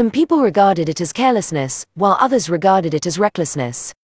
Some people regarded it as carelessness, while others regarded it as recklessness.